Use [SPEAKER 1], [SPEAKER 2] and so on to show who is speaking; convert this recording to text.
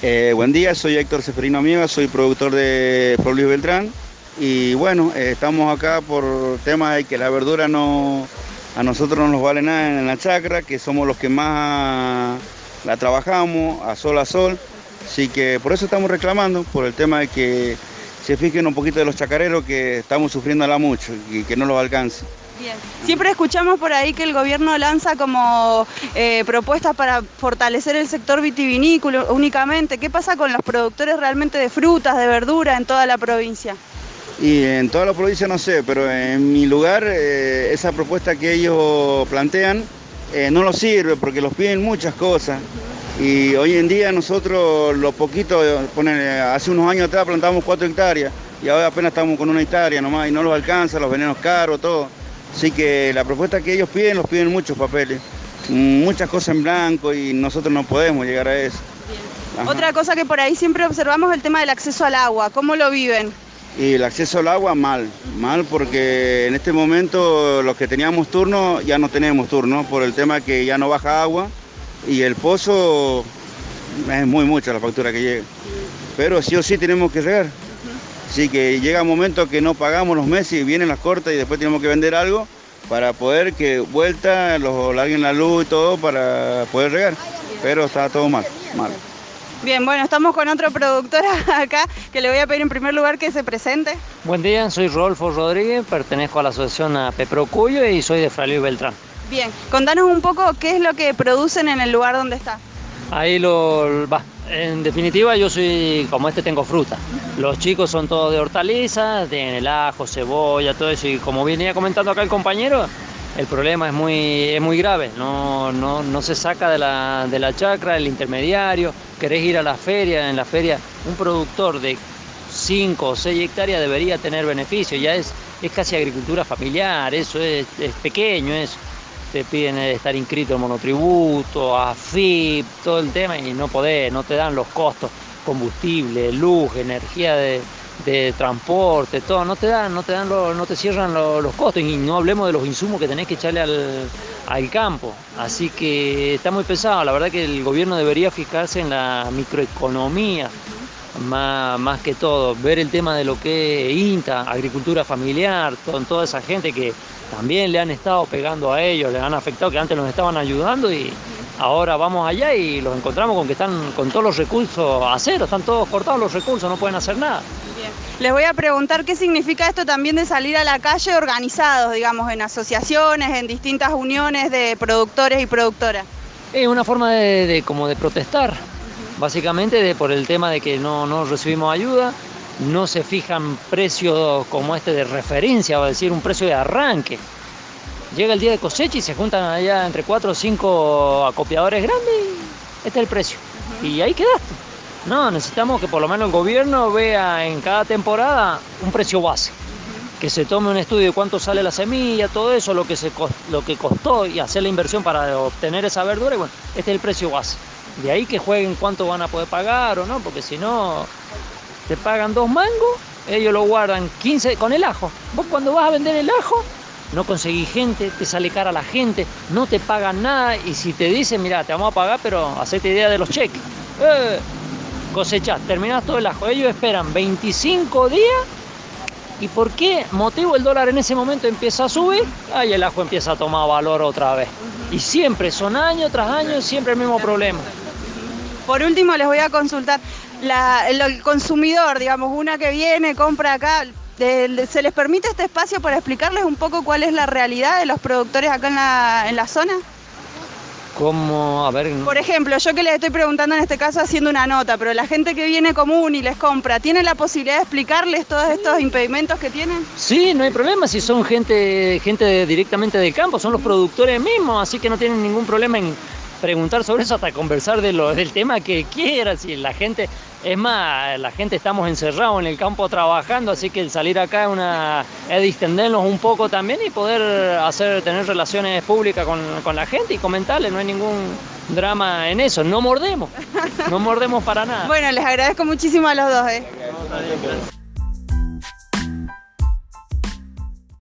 [SPEAKER 1] Eh, buen día, soy Héctor Seferino Amiga, soy productor de Luis Beltrán y bueno, eh, estamos acá por tema de que la verdura no a nosotros no nos vale nada en la chacra, que somos los que más la trabajamos a sol a sol, así que por eso estamos reclamando, por el tema de que se fijen un poquito de los chacareros que estamos sufriéndola mucho y que no los alcance.
[SPEAKER 2] Bien. Siempre escuchamos por ahí que el gobierno lanza como eh, propuestas para fortalecer el sector vitivinícola únicamente. ¿Qué pasa con los productores realmente de frutas, de verdura en toda la provincia?
[SPEAKER 1] Y en toda la provincia no sé, pero en mi lugar eh, esa propuesta que ellos plantean eh, no nos sirve porque los piden muchas cosas. Y hoy en día nosotros lo poquito, hace unos años atrás plantamos cuatro hectáreas y ahora apenas estamos con una hectárea nomás y no los alcanza, los venenos caros, todo. Así que la propuesta que ellos piden, los piden muchos papeles, muchas cosas en blanco y nosotros no podemos llegar a eso.
[SPEAKER 2] Otra cosa que por ahí siempre observamos es el tema del acceso al agua, ¿cómo lo viven?
[SPEAKER 1] Y el acceso al agua mal, mal porque en este momento los que teníamos turno ya no tenemos turno por el tema que ya no baja agua y el pozo es muy mucha la factura que llega. Pero sí o sí tenemos que regar. Así que llega un momento que no pagamos los meses y vienen las cortas y después tenemos que vender algo para poder que vuelta, los larguen la luz y todo para poder regar. Pero está todo mal, mal.
[SPEAKER 2] Bien, bueno, estamos con otro productor acá que le voy a pedir en primer lugar que se presente.
[SPEAKER 3] Buen día, soy Rodolfo Rodríguez, pertenezco a la asociación a Cuyo y soy de Fralio Beltrán.
[SPEAKER 2] Bien, contanos un poco qué es lo que producen en el lugar donde está.
[SPEAKER 3] Ahí lo va. En definitiva, yo soy como este, tengo fruta. Los chicos son todos de hortalizas, tienen el ajo, cebolla, todo eso. Y como venía comentando acá el compañero, el problema es muy, es muy grave. No, no, no se saca de la, de la chacra, el intermediario. Querés ir a la feria, en la feria, un productor de 5 o 6 hectáreas debería tener beneficio. Ya es, es casi agricultura familiar, eso es, es pequeño, eso te piden estar inscrito en monotributo, AFIP, todo el tema y no podés, no te dan los costos, combustible, luz, energía de, transporte, todo, no te dan, no te dan, no te cierran los costos y no hablemos de los insumos que tenés que echarle al, campo. Así que está muy pesado, la verdad que el gobierno debería fijarse en la microeconomía. Más, más que todo, ver el tema de lo que es INTA, agricultura familiar, con toda esa gente que, también le han estado pegando a ellos, les han afectado, que antes nos estaban ayudando y ahora vamos allá y los encontramos con que están con todos los recursos a cero, están todos cortados los recursos, no pueden hacer nada.
[SPEAKER 2] Les voy a preguntar qué significa esto también de salir a la calle organizados, digamos, en asociaciones, en distintas uniones de productores y productoras.
[SPEAKER 3] Es una forma de, como de protestar, básicamente de, por el tema de que no, no recibimos ayuda no se fijan precios como este de referencia, va a decir un precio de arranque. Llega el día de cosecha y se juntan allá entre cuatro o cinco acopiadores grandes y este es el precio. Y ahí quedaste. No, necesitamos que por lo menos el gobierno vea en cada temporada un precio base. Que se tome un estudio de cuánto sale la semilla, todo eso, lo que, se, lo que costó y hacer la inversión para obtener esa verdura. Y bueno, este es el precio base. De ahí que jueguen cuánto van a poder pagar o no, porque si no, te pagan dos mangos, ellos lo guardan 15 con el ajo. Vos cuando vas a vender el ajo, no conseguís gente, te sale cara la gente, no te pagan nada y si te dicen, mira, te vamos a pagar, pero hacete idea de los cheques. Eh, cosechás, terminás todo el ajo. Ellos esperan 25 días ¿Y por qué motivo el dólar en ese momento empieza a subir? Ahí el ajo empieza a tomar valor otra vez. Y siempre, son año tras año, siempre el mismo problema.
[SPEAKER 2] Por último, les voy a consultar, el, consumidor, digamos, una que viene, compra acá, ¿se les permite este espacio para explicarles un poco cuál es la realidad de los productores acá en la, en la zona?
[SPEAKER 3] ¿Cómo? A ver.
[SPEAKER 2] Por ejemplo, yo que les estoy preguntando en este caso haciendo una nota, pero la gente que viene común y les compra, ¿tiene la posibilidad de explicarles todos estos impedimentos que tienen?
[SPEAKER 3] Sí, no hay problema, si son gente, gente directamente del campo, son los productores mismos, así que no tienen ningún problema en preguntar sobre eso, hasta conversar de lo, del tema que quieras. Y la gente, es más, la gente estamos encerrados en el campo trabajando, así que el salir acá es, una, es distendernos un poco también y poder hacer, tener relaciones públicas con, con la gente y comentarles, no hay ningún drama en eso, no mordemos, no mordemos para nada.
[SPEAKER 2] Bueno, les agradezco muchísimo a los dos. ¿eh?